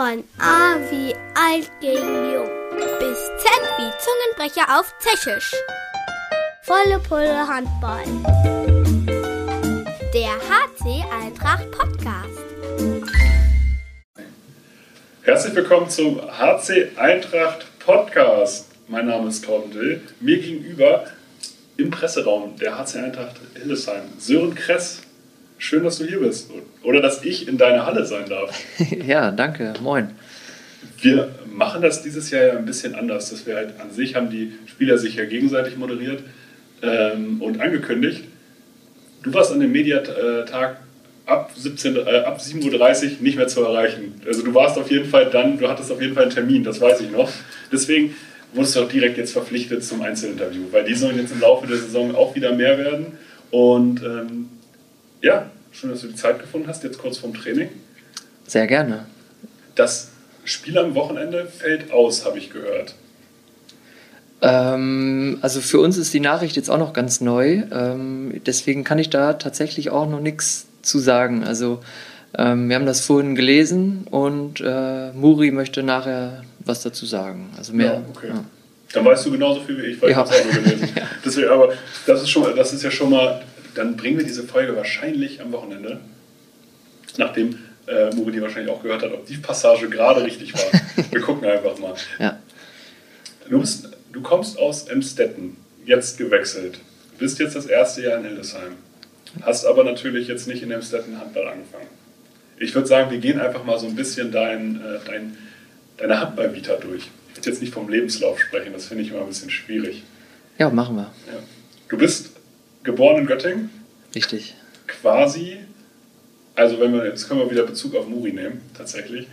Von A wie alt gegen jung bis Z wie Zungenbrecher auf Tschechisch. Volle Pulle Handball. Der HC Eintracht Podcast. Herzlich willkommen zum HC Eintracht Podcast. Mein Name ist Torben Dill. Mir gegenüber im Presseraum der HC Eintracht Hildesheim Sören Kress. Schön, dass du hier bist. Oder dass ich in deiner Halle sein darf. ja, danke. Moin. Wir machen das dieses Jahr ja ein bisschen anders. Dass wir halt an sich haben die Spieler sich ja gegenseitig moderiert ähm, und angekündigt. Du warst an dem Mediatag ab, 17, äh, ab 7.30 Uhr nicht mehr zu erreichen. Also du warst auf jeden Fall dann, du hattest auf jeden Fall einen Termin, das weiß ich noch. Deswegen wurdest du auch direkt jetzt verpflichtet zum Einzelinterview, weil die sollen jetzt im Laufe der Saison auch wieder mehr werden. Und ähm, ja, schön, dass du die Zeit gefunden hast, jetzt kurz vorm Training. Sehr gerne. Das Spiel am Wochenende fällt aus, habe ich gehört. Ähm, also für uns ist die Nachricht jetzt auch noch ganz neu. Ähm, deswegen kann ich da tatsächlich auch noch nichts zu sagen. Also ähm, wir haben das vorhin gelesen und äh, Muri möchte nachher was dazu sagen. Also mehr. Ja, okay. Ja. Dann weißt du genauso viel wie ich, weil ja. ich habe es auch nur gelesen. Deswegen, aber das ist, schon, das ist ja schon mal dann bringen wir diese Folge wahrscheinlich am Wochenende, nachdem äh, Muri die wahrscheinlich auch gehört hat, ob die Passage gerade richtig war. Wir gucken einfach mal. Ja. Du, bist, du kommst aus Emstetten, jetzt gewechselt, bist jetzt das erste Jahr in Hildesheim, hast aber natürlich jetzt nicht in Emstetten Handball angefangen. Ich würde sagen, wir gehen einfach mal so ein bisschen dein, äh, dein, deine Handballvita durch. Ich würde jetzt nicht vom Lebenslauf sprechen, das finde ich immer ein bisschen schwierig. Ja, machen wir. Ja. Du bist geboren in Göttingen. Richtig. Quasi, also wenn wir, jetzt können wir wieder Bezug auf Muri nehmen, tatsächlich.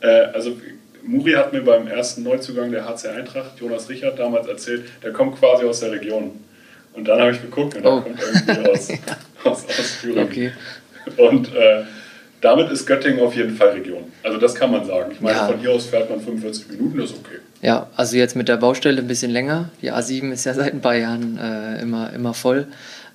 Äh, also Muri hat mir beim ersten Neuzugang der HC Eintracht, Jonas Richard, damals erzählt, der kommt quasi aus der Region. Und dann habe ich geguckt und der oh. kommt irgendwie aus, aus, aus Thüringen. Okay. Und äh, damit ist Göttingen auf jeden Fall Region. Also das kann man sagen. Ich meine, ja. von hier aus fährt man 45 Minuten, das ist okay. Ja, also jetzt mit der Baustelle ein bisschen länger. Die A7 ist ja seit ein paar Jahren äh, immer, immer voll.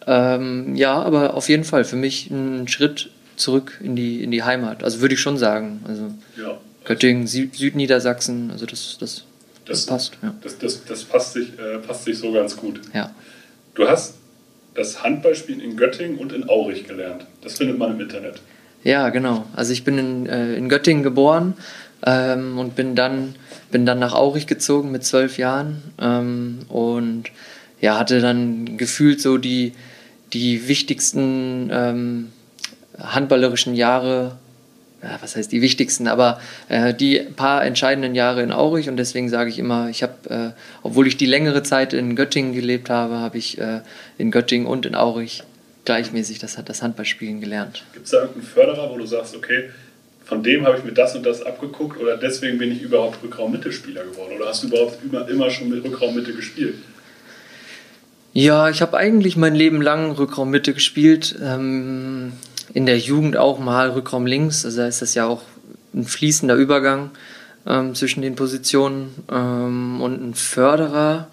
Ähm, ja, aber auf jeden Fall für mich ein Schritt zurück in die, in die Heimat. Also würde ich schon sagen. Also ja. Göttingen, Südniedersachsen, also das, das, das, das passt. Ja. Das, das, das passt, sich, äh, passt sich so ganz gut. Ja. Du hast das Handballspielen in Göttingen und in Aurich gelernt. Das findet man im Internet. Ja, genau. Also ich bin in, äh, in Göttingen geboren ähm, und bin dann, bin dann nach Aurich gezogen mit zwölf Jahren ähm, und ja, hatte dann gefühlt so die, die wichtigsten ähm, handballerischen Jahre, ja, was heißt die wichtigsten, aber äh, die paar entscheidenden Jahre in Aurich und deswegen sage ich immer, ich habe, äh, obwohl ich die längere Zeit in Göttingen gelebt habe, habe ich äh, in Göttingen und in Aurich gleichmäßig das, das Handballspielen gelernt. Gibt es da irgendeinen Förderer, wo du sagst, okay, von dem habe ich mir das und das abgeguckt oder deswegen bin ich überhaupt Rückraum-Mitte-Spieler geworden? Oder hast du überhaupt immer, immer schon mit Rückraum-Mitte gespielt? Ja, ich habe eigentlich mein Leben lang Rückraum-Mitte gespielt. Ähm, in der Jugend auch mal Rückraum links. Also da ist das ja auch ein fließender Übergang ähm, zwischen den Positionen ähm, und ein Förderer.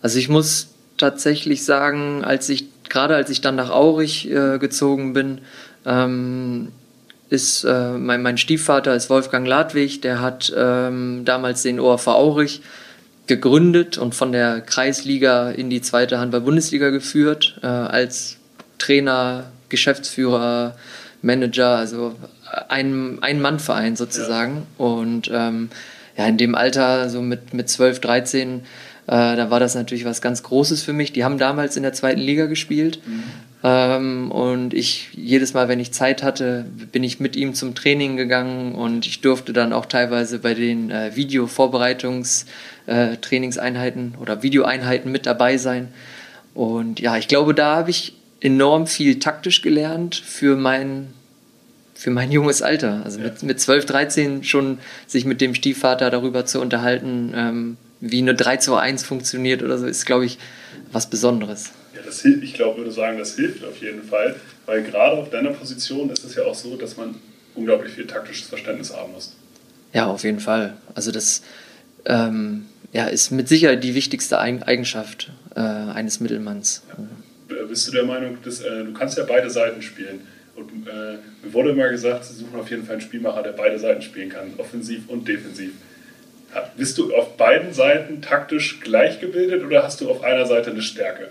Also ich muss tatsächlich sagen, als ich gerade als ich dann nach Aurich äh, gezogen bin, ähm, ist äh, mein, mein, Stiefvater ist Wolfgang Ladwig, der hat ähm, damals den ORV Aurich gegründet und von der Kreisliga in die zweite Handball-Bundesliga geführt, äh, als Trainer, Geschäftsführer, Manager, also ein, ein Mann-Verein sozusagen. Ja. Und ähm, ja, in dem Alter, so mit, mit 12, 13, äh, da war das natürlich was ganz Großes für mich. Die haben damals in der zweiten Liga gespielt. Mhm. Ähm, und ich, jedes Mal, wenn ich Zeit hatte, bin ich mit ihm zum Training gegangen und ich durfte dann auch teilweise bei den äh, Video-Vorbereitungs-Trainingseinheiten äh, oder Videoeinheiten mit dabei sein. Und ja, ich glaube, da habe ich enorm viel taktisch gelernt für mein, für mein junges Alter. Also ja. mit, mit 12, 13 schon sich mit dem Stiefvater darüber zu unterhalten, ähm, wie eine 3 zu 1 funktioniert oder so, ist, glaube ich, was Besonderes. Ja, das, ich glaube, würde sagen, das hilft auf jeden Fall, weil gerade auf deiner Position ist es ja auch so, dass man unglaublich viel taktisches Verständnis haben muss. Ja, auf jeden Fall. Also das ähm, ja, ist mit Sicherheit die wichtigste Eigenschaft äh, eines Mittelmanns. Ja. Bist du der Meinung, dass, äh, du kannst ja beide Seiten spielen und äh, Mir wurde immer gesagt, sie suchen auf jeden Fall einen Spielmacher, der beide Seiten spielen kann, offensiv und defensiv. Bist du auf beiden Seiten taktisch gleich gebildet oder hast du auf einer Seite eine Stärke?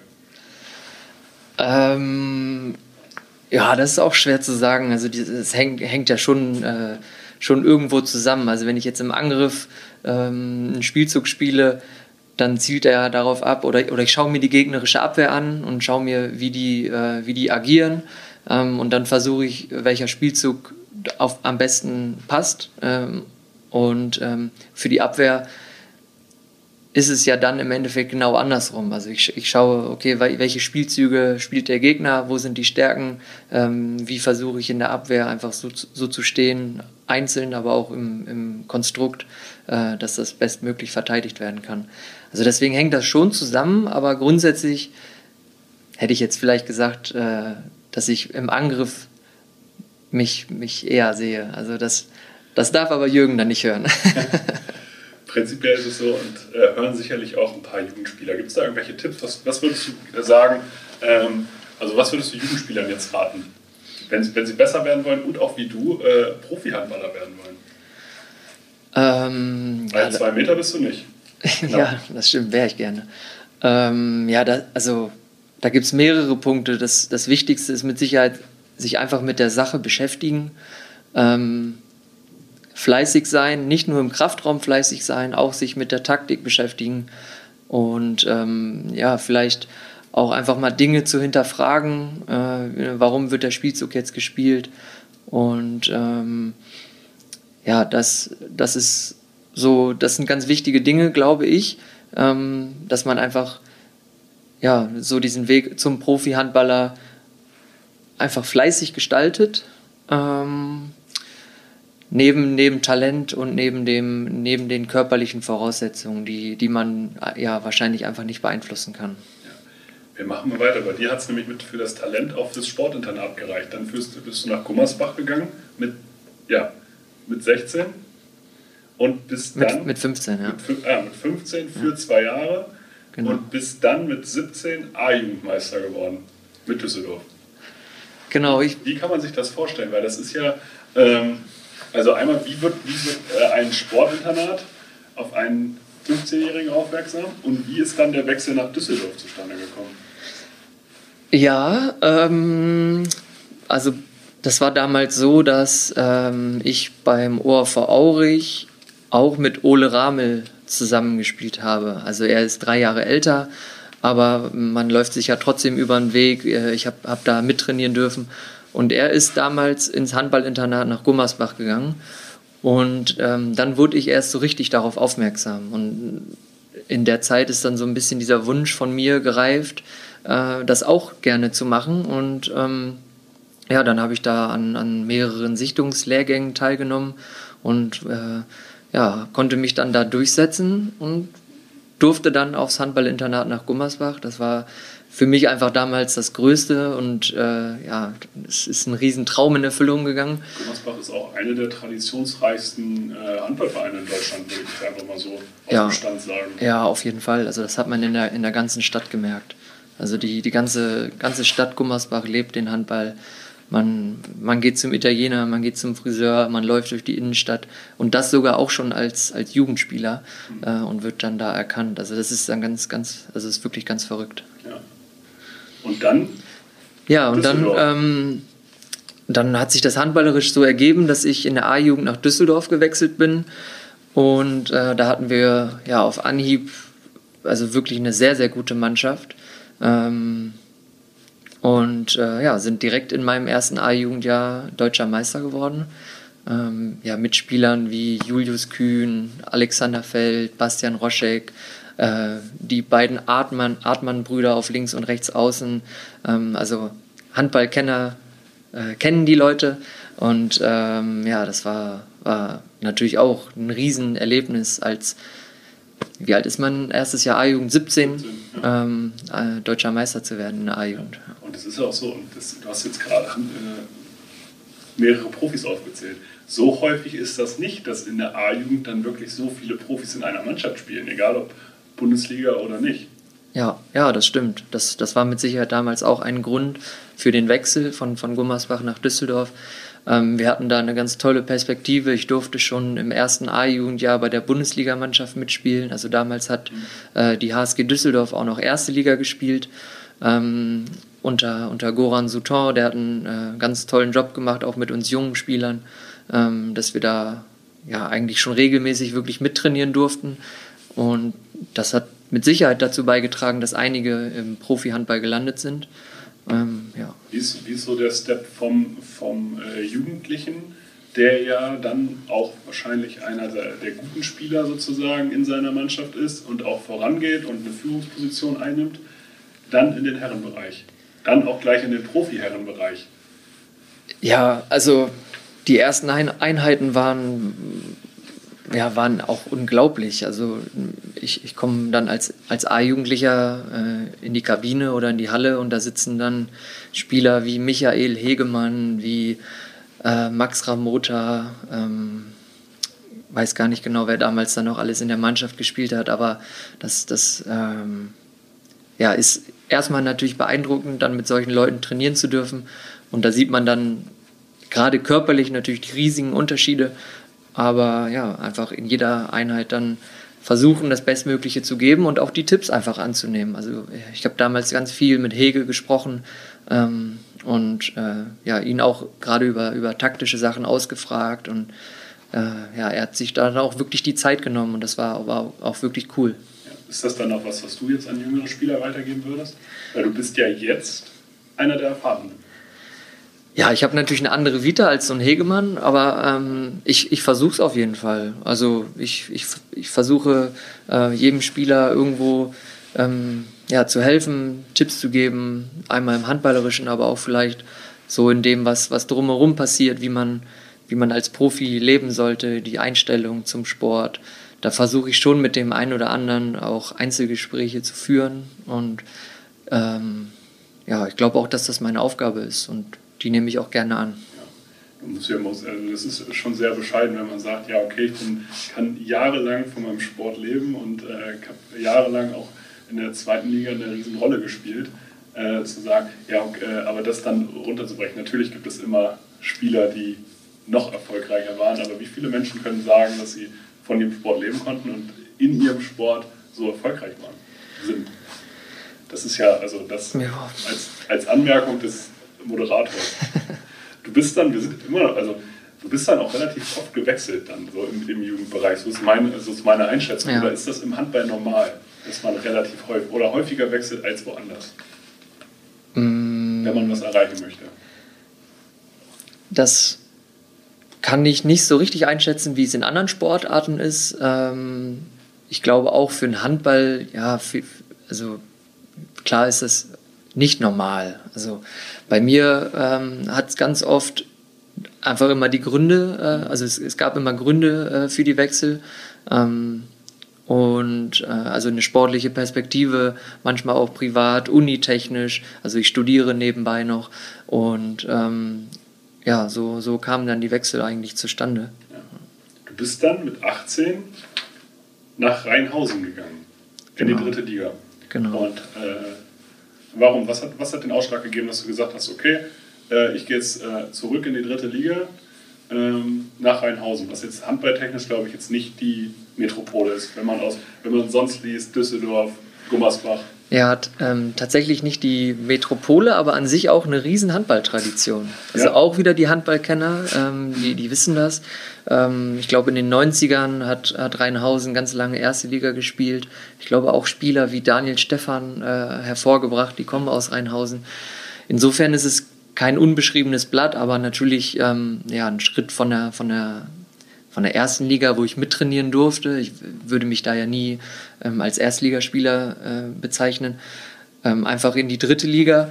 Ähm, ja, das ist auch schwer zu sagen. Also es hängt, hängt ja schon, äh, schon irgendwo zusammen. Also wenn ich jetzt im Angriff ähm, einen Spielzug spiele, dann zielt er darauf ab oder, oder ich schaue mir die gegnerische Abwehr an und schaue mir, wie die, äh, wie die agieren ähm, und dann versuche ich, welcher Spielzug auf, am besten passt ähm, und ähm, für die Abwehr ist es ja dann im Endeffekt genau andersrum. Also ich, ich schaue, okay, welche Spielzüge spielt der Gegner, wo sind die Stärken, ähm, wie versuche ich in der Abwehr einfach so, so zu stehen, einzeln, aber auch im, im Konstrukt, äh, dass das bestmöglich verteidigt werden kann. Also deswegen hängt das schon zusammen, aber grundsätzlich hätte ich jetzt vielleicht gesagt, äh, dass ich im Angriff mich, mich eher sehe. Also das, das darf aber Jürgen dann nicht hören. prinzipiell ist es so und äh, hören sicherlich auch ein paar Jugendspieler. Gibt es da irgendwelche Tipps? Was, was würdest du sagen? Ähm, also, was würdest du Jugendspielern jetzt raten, wenn, wenn sie besser werden wollen und auch wie du äh, Profi-Handballer werden wollen? Ähm, Weil ja, zwei Meter bist du nicht. ja, das stimmt, wäre ich gerne. Ähm, ja, da, also da gibt es mehrere Punkte. Das, das Wichtigste ist mit Sicherheit, sich einfach mit der Sache beschäftigen. Ähm, fleißig sein, nicht nur im Kraftraum fleißig sein, auch sich mit der Taktik beschäftigen und ähm, ja, vielleicht auch einfach mal Dinge zu hinterfragen, äh, warum wird der Spielzug jetzt gespielt und ähm, ja, das, das ist so, das sind ganz wichtige Dinge, glaube ich, ähm, dass man einfach ja, so diesen Weg zum Profi-Handballer einfach fleißig gestaltet. Ähm, neben, neben Talent und neben, dem, neben den körperlichen Voraussetzungen, die, die man ja wahrscheinlich einfach nicht beeinflussen kann. Wir machen mal weiter. Bei dir hat es nämlich mit für das Talent auf das Sportinternat gereicht. Dann bist, bist du nach Gummersbach gegangen mit, ja, mit 16 und bist dann. Mit, mit 15, ja. Mit, ah, mit 15 für ja. zwei Jahre genau. und bist dann mit 17 A-Jugendmeister geworden mit Düsseldorf. Genau. Ich Wie kann man sich das vorstellen? Weil das ist ja. Ähm, also einmal, wie wird, wie wird äh, ein Sportinternat auf einen 15-Jährigen aufmerksam und wie ist dann der Wechsel nach Düsseldorf zustande gekommen? Ja, ähm, also das war damals so, dass ähm, ich beim ORV Aurich auch mit Ole Ramel zusammengespielt habe. Also er ist drei Jahre älter, aber man läuft sich ja trotzdem über den Weg. Äh, ich habe hab da mittrainieren dürfen und er ist damals ins Handballinternat nach Gummersbach gegangen. Und ähm, dann wurde ich erst so richtig darauf aufmerksam. Und in der Zeit ist dann so ein bisschen dieser Wunsch von mir gereift, äh, das auch gerne zu machen. Und ähm, ja, dann habe ich da an, an mehreren Sichtungslehrgängen teilgenommen und äh, ja, konnte mich dann da durchsetzen und durfte dann aufs Handballinternat nach Gummersbach. Das war für mich einfach damals das Größte und äh, ja, es ist ein Riesentraum in Erfüllung gegangen. Gummersbach ist auch eine der traditionsreichsten äh, Handballvereine in Deutschland, würde ich einfach mal so aus ja. dem Stand sagen. Ja, auf jeden Fall. Also das hat man in der, in der ganzen Stadt gemerkt. Also die, die ganze, ganze Stadt Gummersbach lebt den Handball. Man, man geht zum Italiener, man geht zum Friseur, man läuft durch die Innenstadt und das sogar auch schon als, als Jugendspieler mhm. äh, und wird dann da erkannt. Also das ist dann ganz, ganz, also ist wirklich ganz verrückt. Und dann? Ja, und dann, ähm, dann hat sich das handballerisch so ergeben, dass ich in der A-Jugend nach Düsseldorf gewechselt bin. Und äh, da hatten wir ja auf Anhieb also wirklich eine sehr, sehr gute Mannschaft. Ähm, und äh, ja, sind direkt in meinem ersten A-Jugendjahr deutscher Meister geworden. Ähm, ja, mit Spielern wie Julius Kühn, Alexander Feld, Bastian Roschek, äh, die beiden Artmann-Brüder auf links und rechts außen. Ähm, also Handballkenner äh, kennen die Leute. Und ähm, ja, das war, war natürlich auch ein Riesenerlebnis als wie alt ist man? Erstes Jahr A-Jugend, 17, 17 ja. ähm, äh, deutscher Meister zu werden in der A-Jugend. Ja. Und das ist ja auch so, und das, du hast jetzt gerade äh, mehrere Profis aufgezählt. So häufig ist das nicht, dass in der A-Jugend dann wirklich so viele Profis in einer Mannschaft spielen, egal ob Bundesliga oder nicht. Ja, ja, das stimmt. Das, das war mit Sicherheit damals auch ein Grund für den Wechsel von, von Gummersbach nach Düsseldorf. Ähm, wir hatten da eine ganz tolle Perspektive. Ich durfte schon im ersten A-Jugendjahr bei der Bundesligamannschaft mitspielen. Also damals hat äh, die HSG Düsseldorf auch noch erste Liga gespielt. Ähm, unter, unter Goran Souton, der hat einen äh, ganz tollen Job gemacht, auch mit uns jungen Spielern, ähm, dass wir da ja eigentlich schon regelmäßig wirklich mittrainieren durften. Und das hat mit Sicherheit dazu beigetragen, dass einige im Profi-Handball gelandet sind. Ähm, ja. wie, ist, wie ist so der Step vom, vom äh, Jugendlichen, der ja dann auch wahrscheinlich einer der, der, guten Spieler sozusagen in seiner Mannschaft ist und auch vorangeht und eine Führungsposition einnimmt, dann in den Herrenbereich, dann auch gleich in den Profi-Herrenbereich? Ja, also die ersten Einheiten waren ja, waren auch unglaublich. Also ich, ich komme dann als, als A-Jugendlicher äh, in die Kabine oder in die Halle und da sitzen dann Spieler wie Michael Hegemann, wie äh, Max Ramota, ähm, weiß gar nicht genau, wer damals dann noch alles in der Mannschaft gespielt hat, aber das, das ähm, ja, ist erstmal natürlich beeindruckend, dann mit solchen Leuten trainieren zu dürfen. Und da sieht man dann gerade körperlich natürlich die riesigen Unterschiede aber ja, einfach in jeder Einheit dann versuchen, das Bestmögliche zu geben und auch die Tipps einfach anzunehmen. Also ich habe damals ganz viel mit Hegel gesprochen ähm, und äh, ja, ihn auch gerade über, über taktische Sachen ausgefragt und äh, ja, er hat sich dann auch wirklich die Zeit genommen und das war, war auch wirklich cool. ist das dann auch was, was du jetzt an jüngere Spieler weitergeben würdest? Weil du bist ja jetzt einer der Erfahrenen. Ja, ich habe natürlich eine andere Vita als so ein Hegemann, aber ähm, ich, ich versuche es auf jeden Fall. Also ich, ich, ich versuche äh, jedem Spieler irgendwo ähm, ja, zu helfen, Tipps zu geben, einmal im Handballerischen, aber auch vielleicht so in dem, was, was drumherum passiert, wie man, wie man als Profi leben sollte, die Einstellung zum Sport. Da versuche ich schon mit dem einen oder anderen auch Einzelgespräche zu führen und ähm, ja, ich glaube auch, dass das meine Aufgabe ist und die nehme ich auch gerne an. Ja, also das ist schon sehr bescheiden, wenn man sagt, ja, okay, ich bin, kann jahrelang von meinem Sport leben und äh, habe jahrelang auch in der zweiten Liga eine riesen Rolle gespielt. Äh, zu sagen, ja, okay, äh, aber das dann runterzubrechen. Natürlich gibt es immer Spieler, die noch erfolgreicher waren, aber wie viele Menschen können sagen, dass sie von ihrem Sport leben konnten und in ihrem Sport so erfolgreich waren, sind? Das ist ja, also das ja. Als, als Anmerkung des Moderator. Du bist dann, wir sind immer, also du bist dann auch relativ oft gewechselt dann so im, im Jugendbereich. So ist, meine, so ist meine Einschätzung. Ja. Oder ist das im Handball normal, dass man relativ häufig oder häufiger wechselt als woanders? Mm. Wenn man was erreichen möchte. Das kann ich nicht so richtig einschätzen, wie es in anderen Sportarten ist. Ähm, ich glaube auch für den Handball, ja, für, also klar ist das nicht normal. Also bei mir ähm, hat es ganz oft einfach immer die Gründe, äh, also es, es, gab immer Gründe äh, für die Wechsel. Ähm, und äh, also eine sportliche Perspektive, manchmal auch privat, unitechnisch. Also ich studiere nebenbei noch und ähm, ja, so, so kamen dann die Wechsel eigentlich zustande. Ja. Du bist dann mit 18 nach Rheinhausen gegangen, in genau. die dritte Liga. Genau. Und äh, Warum? Was hat, was hat den Ausschlag gegeben, dass du gesagt hast, okay, äh, ich gehe jetzt äh, zurück in die dritte Liga ähm, nach Rheinhausen, was jetzt handballtechnisch, glaube ich, jetzt nicht die Metropole ist, wenn man, aus, wenn man sonst liest, Düsseldorf, Gummersbach. Er hat ähm, tatsächlich nicht die Metropole, aber an sich auch eine riesen Handballtradition. Also ja. auch wieder die Handballkenner, ähm, die, die wissen das. Ähm, ich glaube, in den 90ern hat, hat Rheinhausen ganz lange erste Liga gespielt. Ich glaube, auch Spieler wie Daniel Stephan äh, hervorgebracht, die kommen aus Rheinhausen. Insofern ist es kein unbeschriebenes Blatt, aber natürlich ähm, ja, ein Schritt von der, von der von der ersten Liga, wo ich mittrainieren durfte. Ich würde mich da ja nie ähm, als Erstligaspieler äh, bezeichnen. Ähm, einfach in die dritte Liga.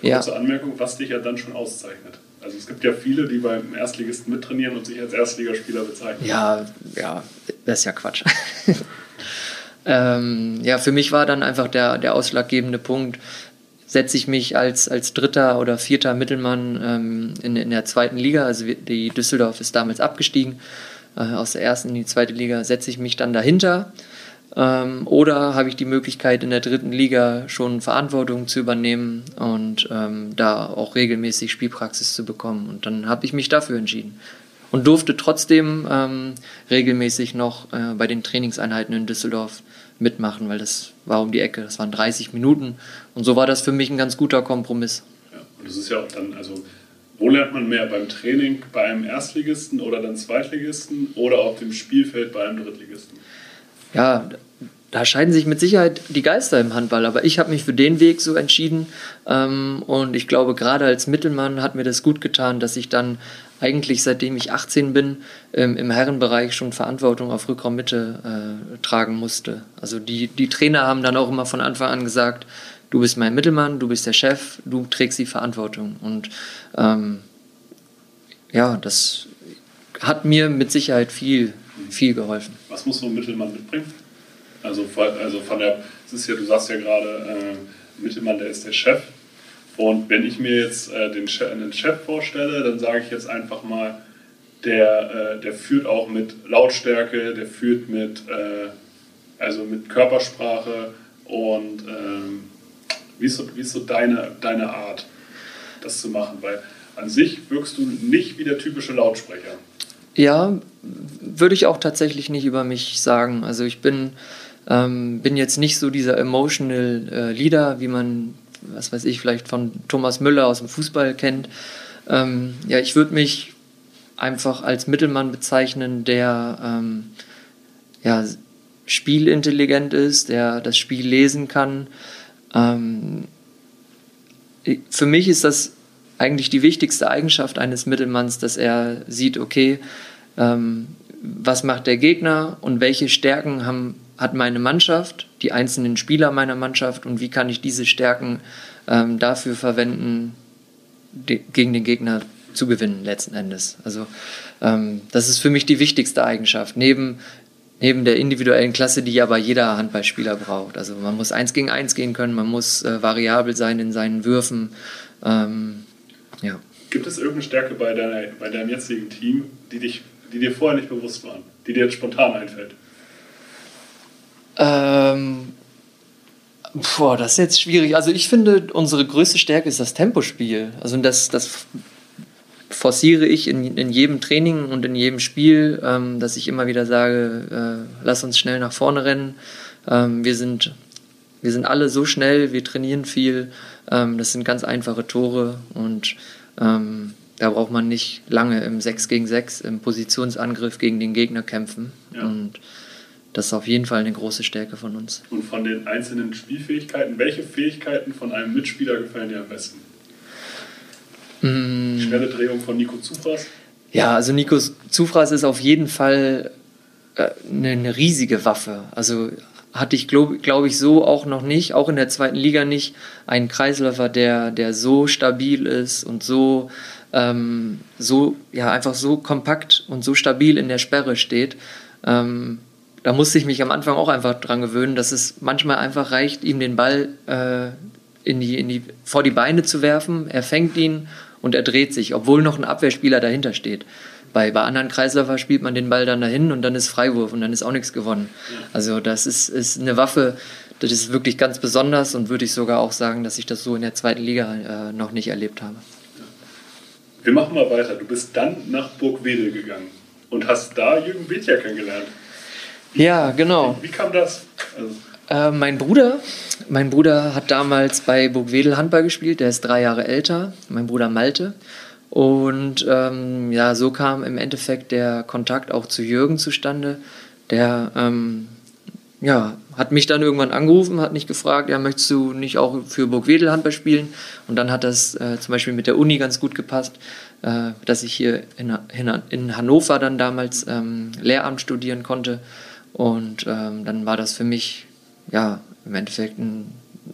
Eine kurze ja. Anmerkung, was dich ja dann schon auszeichnet. Also es gibt ja viele, die beim Erstligisten mittrainieren und sich als Erstligaspieler bezeichnen. Ja, ja, das ist ja Quatsch. ähm, ja, für mich war dann einfach der, der ausschlaggebende Punkt, setze ich mich als, als dritter oder vierter Mittelmann ähm, in, in der zweiten Liga, also die Düsseldorf ist damals abgestiegen, aus der ersten in die zweite Liga, setze ich mich dann dahinter Ähm, oder habe ich die Möglichkeit, in der dritten Liga schon Verantwortung zu übernehmen und ähm, da auch regelmäßig Spielpraxis zu bekommen. Und dann habe ich mich dafür entschieden. Und durfte trotzdem ähm, regelmäßig noch äh, bei den Trainingseinheiten in Düsseldorf mitmachen, weil das war um die Ecke, das waren 30 Minuten. Und so war das für mich ein ganz guter Kompromiss. Ja, und das ist ja auch dann, also wo lernt man mehr? Beim Training bei einem Erstligisten oder dann Zweitligisten oder auf dem Spielfeld bei einem Drittligisten? Ja, da scheiden sich mit Sicherheit die Geister im Handball, aber ich habe mich für den Weg so entschieden ähm, und ich glaube, gerade als Mittelmann hat mir das gut getan, dass ich dann eigentlich seitdem ich 18 bin ähm, im Herrenbereich schon Verantwortung auf Rückraummitte äh, tragen musste. Also die, die Trainer haben dann auch immer von Anfang an gesagt, du bist mein Mittelmann, du bist der Chef, du trägst die Verantwortung. Und ähm, ja, das hat mir mit Sicherheit viel, viel geholfen. Was muss so ein Mittelmann mitbringen? Also, also von der, es ist ja, du sagst ja gerade, äh, Mittelmann, der ist der Chef. Und wenn ich mir jetzt äh, den, Chef, einen Chef vorstelle, dann sage ich jetzt einfach mal, der, äh, der führt auch mit Lautstärke, der führt mit, äh, also mit Körpersprache und ähm, wie ist so, wie ist so deine, deine Art, das zu machen? Weil an sich wirkst du nicht wie der typische Lautsprecher. Ja, würde ich auch tatsächlich nicht über mich sagen. Also ich bin, ähm, bin jetzt nicht so dieser emotional äh, Leader, wie man, was weiß ich, vielleicht von Thomas Müller aus dem Fußball kennt. Ähm, ja, ich würde mich einfach als Mittelmann bezeichnen, der ähm, ja, spielintelligent ist, der das Spiel lesen kann, ähm, für mich ist das eigentlich die wichtigste Eigenschaft eines Mittelmanns, dass er sieht, okay, ähm, was macht der Gegner und welche Stärken haben, hat meine Mannschaft, die einzelnen Spieler meiner Mannschaft und wie kann ich diese Stärken ähm, dafür verwenden, die, gegen den Gegner zu gewinnen letzten Endes. Also ähm, das ist für mich die wichtigste Eigenschaft. Neben neben der individuellen Klasse, die aber jeder Handballspieler braucht. Also man muss eins gegen eins gehen können, man muss äh, variabel sein in seinen Würfen. Ähm, ja. Gibt es irgendeine Stärke bei, deiner, bei deinem jetzigen Team, die, dich, die dir vorher nicht bewusst waren, die dir jetzt spontan einfällt? Ähm, boah, das ist jetzt schwierig. Also ich finde, unsere größte Stärke ist das Tempospiel. Also das, das forciere ich in, in jedem Training und in jedem Spiel, ähm, dass ich immer wieder sage, äh, lass uns schnell nach vorne rennen. Ähm, wir, sind, wir sind alle so schnell, wir trainieren viel. Ähm, das sind ganz einfache Tore und ähm, da braucht man nicht lange im 6 gegen 6 im Positionsangriff gegen den Gegner kämpfen. Ja. Und das ist auf jeden Fall eine große Stärke von uns. Und von den einzelnen Spielfähigkeiten, welche Fähigkeiten von einem Mitspieler gefallen dir am besten? Mm. Schnelle Drehung von Nico Zufras? Ja, also Nico Zufras ist auf jeden Fall äh, eine, eine, riesige Waffe. Also hatte ich, glaube glaub ich, so auch noch nicht, auch in der zweiten Liga nicht, einen Kreisläufer, der, der so stabil ist und so, ähm, so, ja, einfach so kompakt und so stabil in der Sperre steht. Ähm, da musste ich mich am Anfang auch einfach dran gewöhnen, dass es manchmal einfach reicht, ihm den Ball äh, in die, in die, vor die Beine zu werfen. Er fängt ihn und er dreht sich, obwohl noch ein Abwehrspieler dahinter steht. Bei, bei anderen Kreisläufer spielt man den Ball dann dahin und dann ist Freiwurf und dann ist auch nichts gewonnen. Also das ist, ist eine Waffe, das ist wirklich ganz besonders und würde ich sogar auch sagen, dass ich das so in der zweiten Liga äh, noch nicht erlebt habe. Wir machen mal weiter. Du bist dann nach Burgwedel gegangen und hast da Jürgen Bethja kennengelernt. Wie, ja, genau. Wie, wie kam das? Also äh, mein Bruder, mein Bruder hat damals bei Burgwedel Handball gespielt, der ist drei Jahre älter, mein Bruder Malte. Und ähm, ja, so kam im Endeffekt der Kontakt auch zu Jürgen zustande. Der ähm, ja, hat mich dann irgendwann angerufen, hat mich gefragt, ja, möchtest du nicht auch für Burgwedel Handball spielen? Und dann hat das äh, zum Beispiel mit der Uni ganz gut gepasst, äh, dass ich hier in, in, Hannover dann damals ähm, Lehramt studieren konnte. Und ähm, dann war das für mich ja, im Endeffekt ein,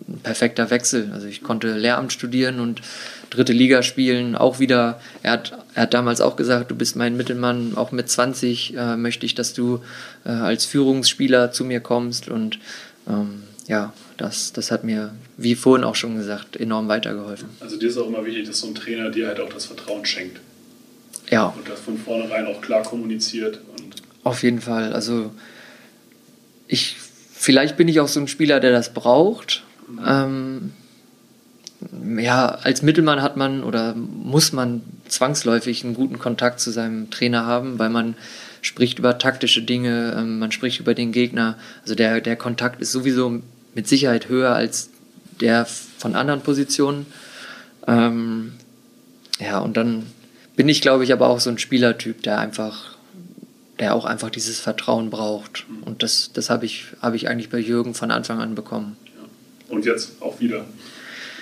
ein, perfekter Wechsel. Also ich konnte Lehramt studieren und dritte Liga spielen, auch wieder, er hat, er hat damals auch gesagt, du bist mein Mittelmann, auch mit 20 äh, möchte ich, dass du äh, als Führungsspieler zu mir kommst und ähm, ja, das, das hat mir, wie vorhin auch schon gesagt, enorm weitergeholfen. Also dir ist auch immer wichtig, dass so ein Trainer dir halt auch das Vertrauen schenkt. Ja. Und das von vornherein auch klar kommuniziert. Und Auf jeden Fall. Also ich vielleicht bin ich auch so ein Spieler, der das braucht. Ähm, ja, als Mittelmann hat man oder muss man zwangsläufig einen guten Kontakt zu seinem Trainer haben, weil man spricht über taktische Dinge, ähm, man spricht über den Gegner. Also der, der Kontakt ist sowieso mit Sicherheit höher als der von anderen Positionen. Ähm, ja, und dann bin ich, glaube ich, aber auch so ein Spielertyp, der einfach, der auch einfach dieses Vertrauen braucht. Und das, das habe ich, hab ich eigentlich bei Jürgen von Anfang an bekommen. Ja. Und jetzt auch wieder.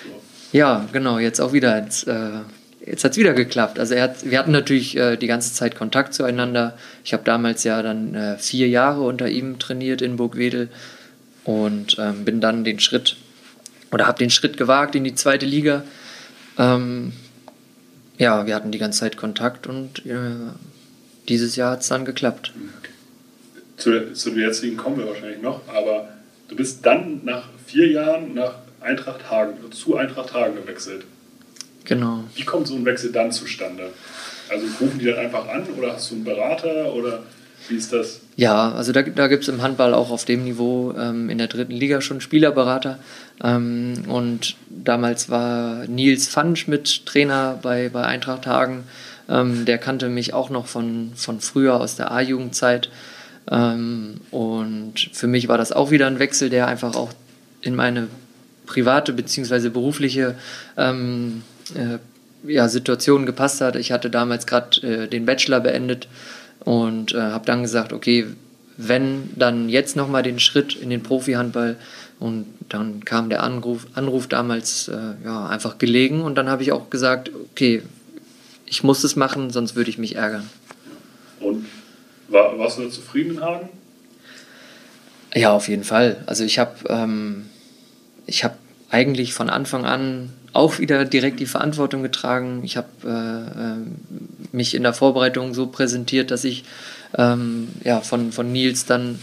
So. Ja, genau, jetzt auch wieder. Jetzt, äh, jetzt hat es wieder geklappt. Also hat, wir hatten natürlich äh, die ganze Zeit Kontakt zueinander. Ich habe damals ja dann äh, vier Jahre unter ihm trainiert in Burgwedel und ähm, bin dann den Schritt oder habe den Schritt gewagt in die zweite Liga. Ähm, ja, wir hatten die ganze Zeit Kontakt und äh, dieses Jahr hat es dann geklappt. Zu, zu den jetzigen kommen wir wahrscheinlich noch, aber du bist dann nach vier Jahren nach Eintracht Hagen, zu Eintracht Hagen gewechselt. Genau. Wie kommt so ein Wechsel dann zustande? Also rufen die dann einfach an oder hast du einen Berater oder wie ist das? Ja, also da, da gibt es im Handball auch auf dem Niveau ähm, in der dritten Liga schon Spielerberater. Ähm, und damals war Nils Pfannschmidt Trainer bei, bei Eintracht Hagen. Ähm, der kannte mich auch noch von, von früher aus der A-Jugendzeit. Ähm, und für mich war das auch wieder ein Wechsel, der einfach auch in meine private bzw. berufliche ähm, äh, ja, Situation gepasst hat. Ich hatte damals gerade äh, den Bachelor beendet und äh, habe dann gesagt, okay, wenn, dann jetzt nochmal den Schritt in den Profihandball. Und dann kam der Anruf, Anruf damals äh, ja, einfach gelegen und dann habe ich auch gesagt, okay, ich muss das machen, sonst würde ich mich ärgern. Und war, warst du zufrieden in Hagen? Ja, auf jeden Fall. Also ich habe ähm, hab eigentlich von Anfang an auch wieder direkt die Verantwortung getragen. Ich habe äh, äh, mich in der Vorbereitung so präsentiert, dass ich ähm, ja, von, von Nils dann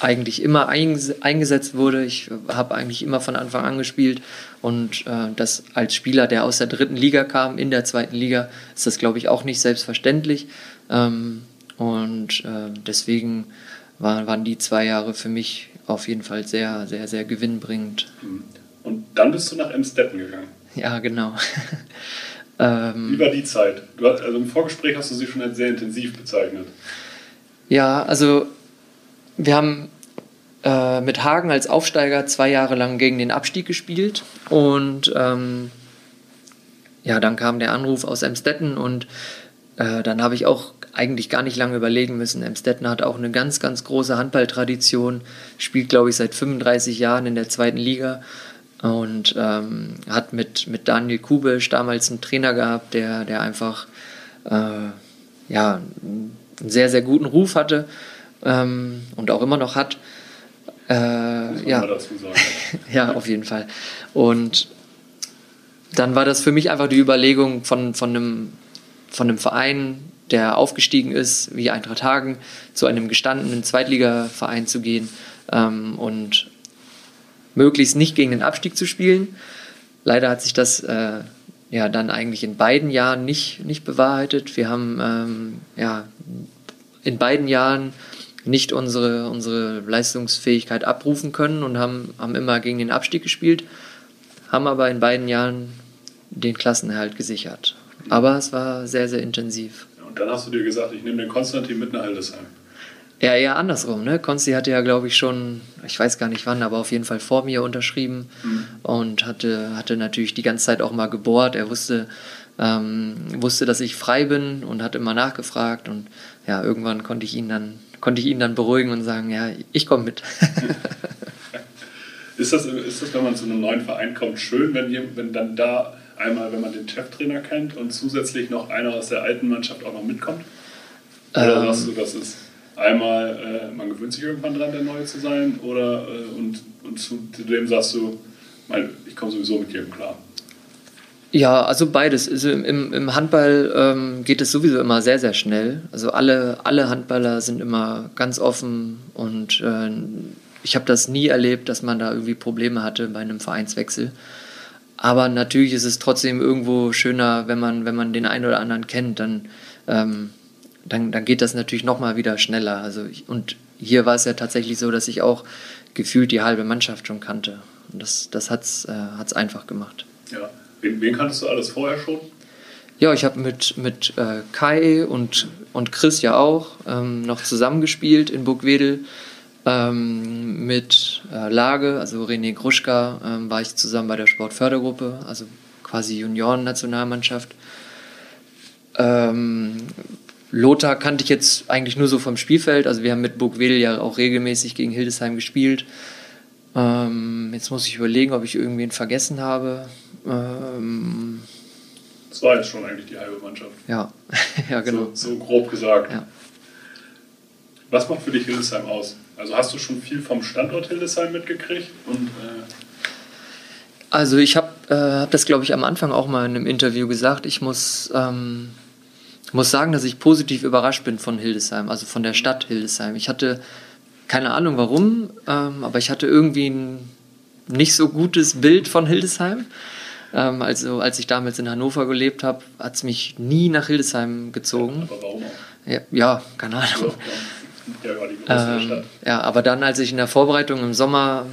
eigentlich immer eingesetzt wurde. Ich habe eigentlich immer von Anfang an gespielt und äh, das als Spieler, der aus der dritten Liga kam, in der zweiten Liga, ist das, glaube ich, auch nicht selbstverständlich. Ähm, und äh, deswegen war, waren die zwei Jahre für mich auf jeden Fall sehr, sehr, sehr gewinnbringend. Und dann bist du nach Emstetten gegangen. Ja, genau. ähm, war die Zeit? Du hast, also im Vorgespräch hast du sie schon als sehr intensiv bezeichnet. Ja, also wir haben äh, mit Hagen als Aufsteiger zwei Jahre lang gegen den Abstieg gespielt und ähm, ja, dann kam der Anruf aus Emstetten und äh, dann habe ich auch eigentlich gar nicht lange überlegen müssen. Emstetten hat auch eine ganz, ganz große Handballtradition, spielt, glaube ich, seit 35 Jahren in der zweiten Liga und ähm, hat mit, mit Daniel Kubisch damals einen Trainer gehabt, der, der einfach äh, ja, einen sehr, sehr guten Ruf hatte ähm, und auch immer noch hat. Äh, ja. ja, auf jeden Fall. Und dann war das für mich einfach die Überlegung von, von, einem, von einem Verein, der aufgestiegen ist, wie Eintracht Hagen, zu einem gestandenen Zweitligaverein zu gehen ähm, und möglichst nicht gegen den Abstieg zu spielen. Leider hat sich das äh, ja dann eigentlich in beiden Jahren nicht, nicht bewahrheitet. Wir haben ähm, ja in beiden Jahren nicht unsere, unsere Leistungsfähigkeit abrufen können und haben, haben immer gegen den Abstieg gespielt, haben aber in beiden Jahren den Klassenerhalt gesichert. Aber es war sehr, sehr intensiv. Und dann hast du dir gesagt, ich nehme den Konstantin mit nach Hildesheim. Ja, eher andersrum. Ne? Konsti hatte ja, glaube ich, schon, ich weiß gar nicht wann, aber auf jeden Fall vor mir unterschrieben mhm. und hatte, hatte natürlich die ganze Zeit auch mal gebohrt. Er wusste, ähm, wusste, dass ich frei bin und hat immer nachgefragt. Und ja, irgendwann konnte ich ihn dann, konnte ich ihn dann beruhigen und sagen, ja, ich komme mit. ist, das, ist das, wenn man zu einem neuen Verein kommt, schön, wenn, wenn dann da einmal, wenn man den Cheftrainer kennt und zusätzlich noch einer aus der alten Mannschaft auch noch mitkommt? Oder ähm, sagst du, das ist einmal, äh, man gewöhnt sich irgendwann dran, der Neue zu sein, oder äh, und, und zu dem sagst du, mein, ich komme sowieso mit jedem klar. Ja, also beides. Also im, Im Handball ähm, geht es sowieso immer sehr, sehr schnell. Also alle, alle Handballer sind immer ganz offen und äh, ich habe das nie erlebt, dass man da irgendwie Probleme hatte bei einem Vereinswechsel. Aber natürlich ist es trotzdem irgendwo schöner, wenn man, wenn man den einen oder anderen kennt, dann ähm, dann, dann geht das natürlich nochmal wieder schneller. Also ich, und hier war es ja tatsächlich so, dass ich auch gefühlt die halbe Mannschaft schon kannte. Und das, das hat es äh, einfach gemacht. Ja. Wen, wen kanntest du alles vorher schon? Ja, ich habe mit, mit äh, Kai und, und Chris ja auch ähm, noch zusammengespielt in Burgwedel. Ähm, mit äh, Lage, also René Gruschka, ähm, war ich zusammen bei der Sportfördergruppe, also quasi Junioren-Nationalmannschaft. Ähm, Lothar kannte ich jetzt eigentlich nur so vom Spielfeld. Also wir haben mit Burgwedel ja auch regelmäßig gegen Hildesheim gespielt. Ähm, jetzt muss ich überlegen, ob ich irgendwen vergessen habe. Ähm, das war jetzt schon eigentlich die halbe Mannschaft. Ja, ja genau. So, so grob gesagt. Ja. Was macht für dich Hildesheim aus? Also hast du schon viel vom Standort Hildesheim mitgekriegt? Und, äh also ich habe äh, hab das, glaube ich, am Anfang auch mal in einem Interview gesagt. Ich muss, ähm, muss sagen, dass ich positiv überrascht bin von Hildesheim, also von der Stadt Hildesheim. Ich hatte keine Ahnung warum, ähm, aber ich hatte irgendwie ein nicht so gutes Bild von Hildesheim. Ähm, also als ich damals in Hannover gelebt habe, hat es mich nie nach Hildesheim gezogen. aber warum auch? Ja, ja keine Ahnung. Ja, ja, Ähm, ja, aber dann, als ich in der Vorbereitung im Sommer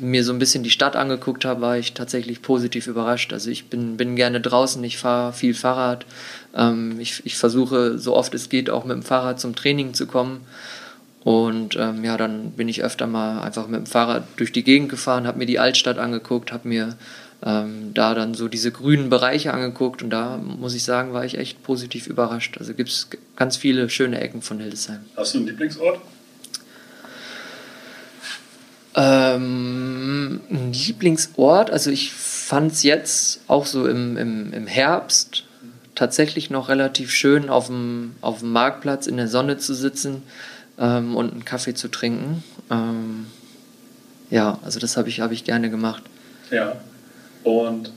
mir so ein bisschen die Stadt angeguckt habe, war ich tatsächlich positiv überrascht. Also ich bin, bin gerne draußen, ich fahre viel Fahrrad. Ähm, ich, ich versuche so oft es geht auch mit dem Fahrrad zum Training zu kommen. Und ähm, ja, dann bin ich öfter mal einfach mit dem Fahrrad durch die Gegend gefahren, habe mir die Altstadt angeguckt, habe mir ähm, da dann so diese grünen Bereiche angeguckt und da muss ich sagen, war ich echt positiv überrascht. Also gibt es ganz viele schöne Ecken von Hildesheim. Hast du einen Lieblingsort? Ähm, ein Lieblingsort, also ich fand es jetzt auch so im, im, im Herbst tatsächlich noch relativ schön, auf dem, auf dem Marktplatz in der Sonne zu sitzen ähm, und einen Kaffee zu trinken. Ähm, ja, also das habe ich, hab ich gerne gemacht. Ja. Und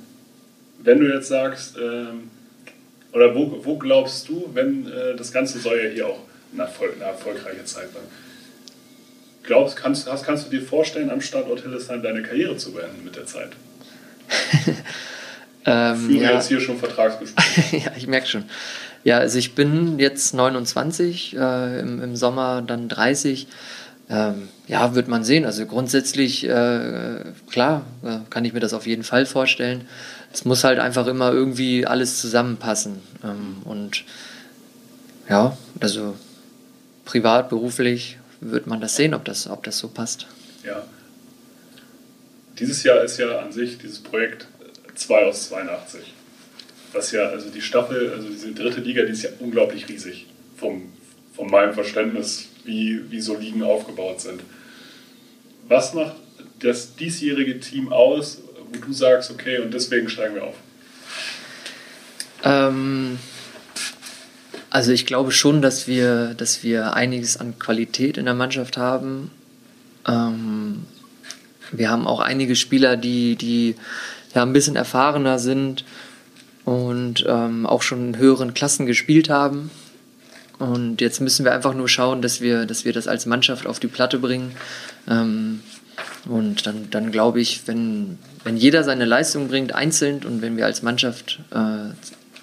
wenn du jetzt sagst, ähm, oder wo, wo glaubst du, wenn äh, das Ganze soll ja hier auch eine, Erfolg, eine erfolgreiche Zeit sein? Glaubst, kannst, hast, kannst du dir vorstellen, am Standort Hildesheim deine Karriere zu beenden mit der Zeit? Ähm, Führe ja. jetzt hier schon Vertragsgespräche. ja, ich merke schon. Ja, also ich bin jetzt 29, äh, im, im Sommer dann 30. Ähm, ja, wird man sehen. Also grundsätzlich, äh, klar, äh, kann ich mir das auf jeden Fall vorstellen. Es muss halt einfach immer irgendwie alles zusammenpassen. Ähm, und ja, also privat, beruflich wird man das sehen, ob das, ob das so passt. Ja. Dieses Jahr ist ja an sich dieses Projekt 2 aus 82. Was ja, also die Staffel, also diese dritte Liga, die ist ja unglaublich riesig. Vom, von meinem Verständnis, wie, wie so Ligen aufgebaut sind. Was macht das diesjährige Team aus, wo du sagst, okay, und deswegen steigen wir auf? Ähm, also ich glaube schon, dass wir, dass wir einiges an Qualität in der Mannschaft haben. Ähm, wir haben auch einige Spieler, die, die ja ein bisschen erfahrener sind und ähm, auch schon in höheren Klassen gespielt haben. Und jetzt müssen wir einfach nur schauen, dass wir, dass wir das als Mannschaft auf die Platte bringen. Ähm, und dann, dann glaube ich, wenn, wenn jeder seine Leistung bringt, einzeln und wenn wir als Mannschaft äh,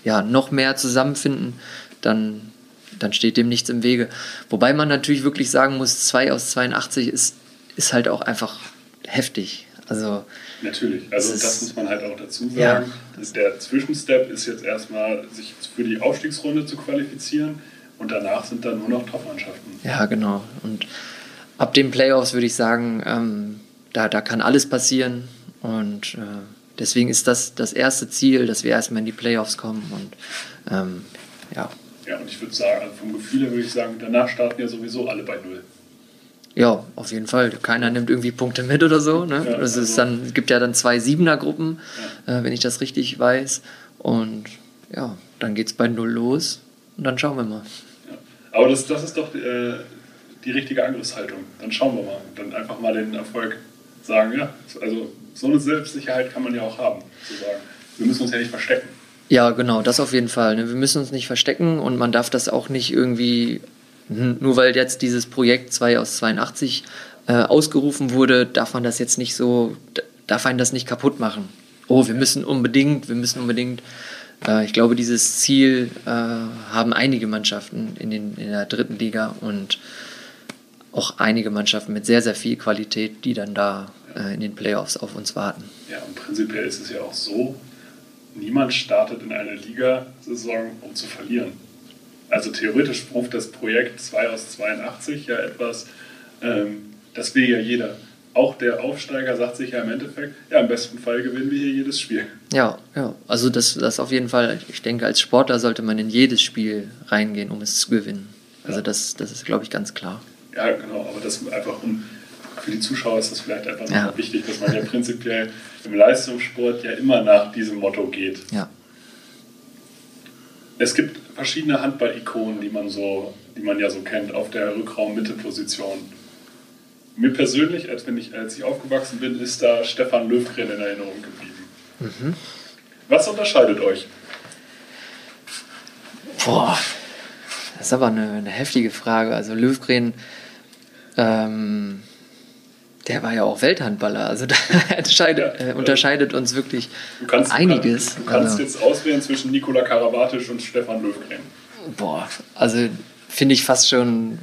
ja, noch mehr zusammenfinden, dann, dann steht dem nichts im Wege. Wobei man natürlich wirklich sagen muss, 2 aus 82 ist, ist halt auch einfach heftig. Also Natürlich, also Das muss man halt auch dazu Ja. sagen. Der Zwischenstep ist jetzt erstmal, sich für die Aufstiegsrunde zu qualifizieren und danach sind dann nur noch Top-Mannschaften. Ja, genau. Und ab den Playoffs würde ich sagen, ähm, da, da kann alles passieren. Und äh, deswegen ist das das erste Ziel, dass wir erstmal in die Playoffs kommen. Und ähm, ja. Ja, und ich würde sagen, also vom Gefühl her würde ich sagen, danach starten ja sowieso alle bei Null. Ja, auf jeden Fall. Keiner nimmt irgendwie Punkte mit oder so. Ne? Ja, es, ist also- dann, es gibt ja dann zwei Siebener-Gruppen, äh, wenn ich das richtig weiß. Und ja, dann geht es bei Null los. Und dann schauen wir mal. Ja. Aber das, das ist doch äh, die richtige Angriffshaltung. Dann schauen wir mal. Dann einfach mal den Erfolg sagen, ja, also so eine Selbstsicherheit kann man ja auch haben, zu sagen. Wir müssen uns ja nicht verstecken. Ja, genau, das auf jeden Fall. Ne? Wir müssen uns nicht verstecken und man darf das auch nicht irgendwie, n- nur weil jetzt dieses Projekt 2 aus 82 äh, ausgerufen wurde, darf man das jetzt nicht so, darf einen das nicht kaputt machen. Oh, wir müssen unbedingt, wir müssen unbedingt. Äh, ich glaube, dieses Ziel äh, haben einige Mannschaften in, den, in der dritten Liga und auch einige Mannschaften mit sehr, sehr viel Qualität, die dann da äh, in den Playoffs auf uns warten. Ja, und prinzipiell ist es ja auch so, niemand startet in eine Ligasaison, um zu verlieren. Also theoretisch ruft das Projekt 2 aus 82 ja etwas, ähm, das will ja jeder. Auch der Aufsteiger sagt sich ja im Endeffekt, ja, im besten Fall gewinnen wir hier jedes Spiel. Ja, ja. Also das, das auf jeden Fall, ich denke, als Sportler sollte man in jedes Spiel reingehen, um es zu gewinnen. Also das, das ist, glaube ich, ganz klar. Ja, genau, aber das einfach um für die Zuschauer ist das vielleicht einfach Ja. wichtig, dass man ja prinzipiell im Leistungssport ja immer nach diesem Motto geht. Ja. Es gibt verschiedene Handball-Ikonen, die man so, die man ja so kennt, auf der Rückraum-Mitte-Position. Mir persönlich, als, wenn ich, als ich aufgewachsen bin, ist da Stefan Löwgren in Erinnerung geblieben. Was unterscheidet euch? Boah, das ist aber eine, eine heftige Frage. Also Löwgren, ähm, der war ja auch Welthandballer. Also da entscheidet, Ja, äh, unterscheidet uns wirklich Du kannst, einiges. Du kannst also, jetzt auswählen zwischen Nikola Karabatic und Stefan Löwgren. boah, also finde ich fast schon,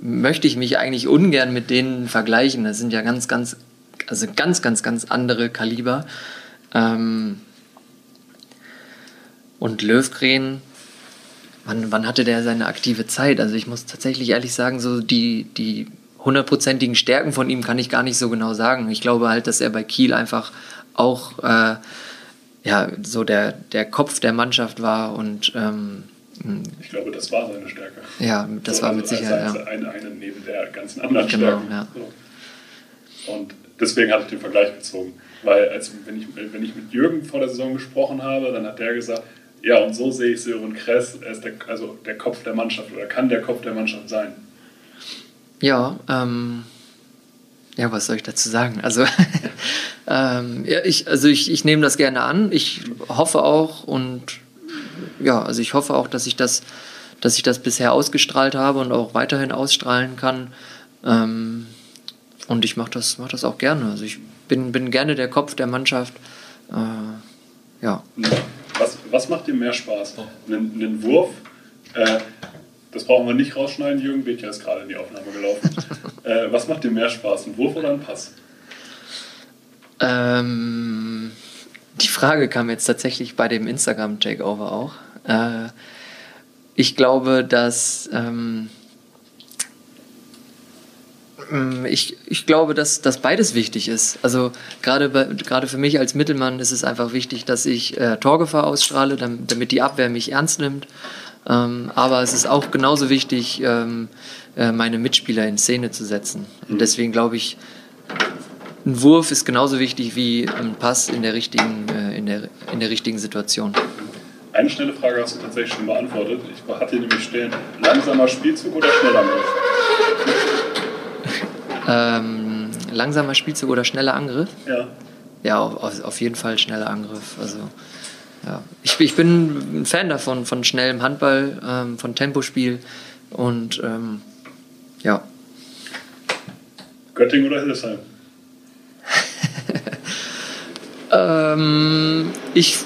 möchte ich mich eigentlich ungern mit denen vergleichen. Das sind ja ganz, ganz, also ganz, ganz, ganz andere Kaliber. Ähm, und Löwgren, wann, wann hatte der seine aktive Zeit? Also ich muss tatsächlich ehrlich sagen, so die, die hundertprozentigen Stärken von ihm kann ich gar nicht so genau sagen. Ich glaube halt, dass er bei Kiel einfach auch äh, ja, so der, der Kopf der Mannschaft war und ähm, Ich glaube, das war seine Stärke. ja, das So, war also mit Sicherheit. als, Ja. eine, eine neben der ganzen anderen Genau, Stärken. ja. So. Und deswegen hatte ich den Vergleich gezogen. Weil als, wenn, ich, wenn ich mit Jürgen vor der Saison gesprochen habe, dann hat der gesagt, ja, und so sehe ich Sören Kress, er ist der, also der Kopf der Mannschaft oder kann der Kopf der Mannschaft sein. Ja, ähm, ja, was soll ich dazu sagen? Also, ähm, ja, ich, also ich, ich nehme das gerne an. Ich hoffe auch und ja, also ich hoffe auch, dass ich das, dass ich das bisher ausgestrahlt habe und auch weiterhin ausstrahlen kann. Ähm, und ich mache das, mach das auch gerne. Also ich bin, bin gerne der Kopf der Mannschaft. Äh, ja. Was, was macht dir mehr Spaß? Einen, einen Wurf, äh, das brauchen wir nicht rausschneiden, Jürgen Becker ist gerade in die Aufnahme gelaufen. äh, was macht dir mehr Spaß, ein Wurf oder ein Pass? Ähm, die Frage kam jetzt tatsächlich bei dem Instagram-Takeover auch. Äh, ich glaube, dass ähm, mm, ich, ich glaube, dass, dass beides wichtig ist. Also gerade bei- gerade für mich als Mittelmann ist es einfach wichtig, dass ich äh, Torgefahr ausstrahle, damit die Abwehr mich ernst nimmt. Ähm, aber es ist auch genauso wichtig, ähm, äh, meine Mitspieler in Szene zu setzen. Und deswegen glaube ich, ein Wurf ist genauso wichtig wie ein Pass in der richtigen, äh, in der, in der richtigen Situation. Eine schnelle Frage hast du tatsächlich schon beantwortet. Ich hatte nämlich stehen, langsamer Spielzug oder schneller Angriff? Ähm, langsamer Spielzug oder schneller Angriff? Ja. Ja, auf, auf jeden Fall schneller Angriff. Also, ja. ich, ich bin ein Fan davon, von schnellem Handball, ähm, von Tempospiel und ähm, ja. Göttingen oder Hildesheim? Ähm, ich,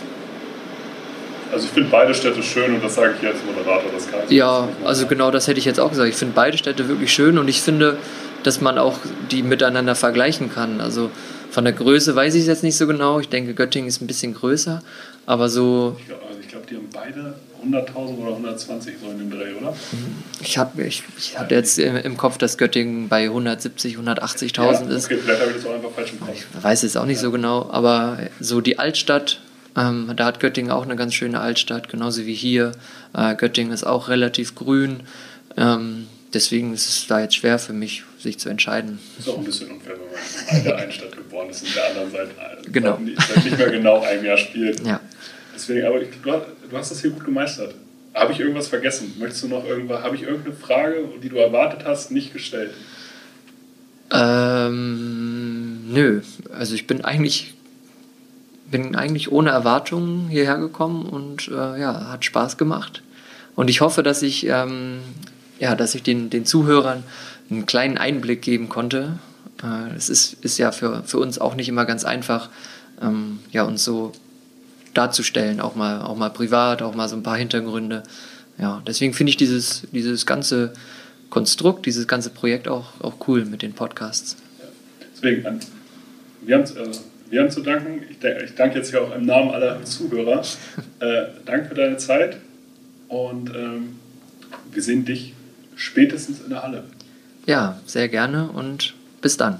Also ich finde beide Städte schön und das sage ich jetzt Moderator, das kann ich ja, also genau das hätte ich jetzt auch gesagt. Ich finde beide Städte wirklich schön und ich finde, dass man auch die miteinander vergleichen kann. Also von der Größe weiß ich es jetzt nicht so genau. Ich denke, Göttingen ist ein bisschen größer, aber so Ich glaube, also ich glaub, die haben beide 100.000 oder 120 so in dem Dreh, oder? Ich, hab, ich, ich hatte jetzt im, Kopf, dass Göttingen bei 170, 180.000 ist. Okay, vielleicht habe ich das auch einfach falsch im Kopf. Ich weiß es auch nicht so genau, aber so die Altstadt, ähm, da hat Göttingen auch eine ganz schöne Altstadt, genauso wie hier. Äh, Göttingen ist auch relativ grün. Ähm, deswegen ist es da jetzt schwer für mich, sich zu entscheiden. Ist auch ein bisschen unfair, wenn man in der einen Stadt geboren ist und der anderen seit, Genau. seit, nicht- mehr genau einem Jahr spielt. Ja. Deswegen, aber ich, du, hast- du hast das hier gut gemeistert. Habe ich irgendwas vergessen? Möchtest du noch irgendwas, habe ich irgendeine Frage, die du erwartet hast, nicht gestellt? Ähm, nö, also ich bin eigentlich, bin eigentlich ohne Erwartungen hierher gekommen und äh, ja, hat Spaß gemacht. Und ich hoffe, dass ich, ähm, ja, dass ich den, den Zuhörern einen kleinen Einblick geben konnte. Äh, es ist, ist ja für, für uns auch nicht immer ganz einfach, ähm, ja, uns so darzustellen, auch mal, auch mal privat, auch mal so ein paar Hintergründe. Ja, deswegen finde ich dieses, dieses ganze Konstrukt, dieses ganze Projekt auch, auch cool mit den Podcasts. Deswegen, wir haben, äh, wir haben zu danken. Ich, ich danke jetzt hier auch im Namen aller Zuhörer. Äh, danke für deine Zeit und ähm, wir sehen dich spätestens in der Halle. Ja, sehr gerne und bis dann.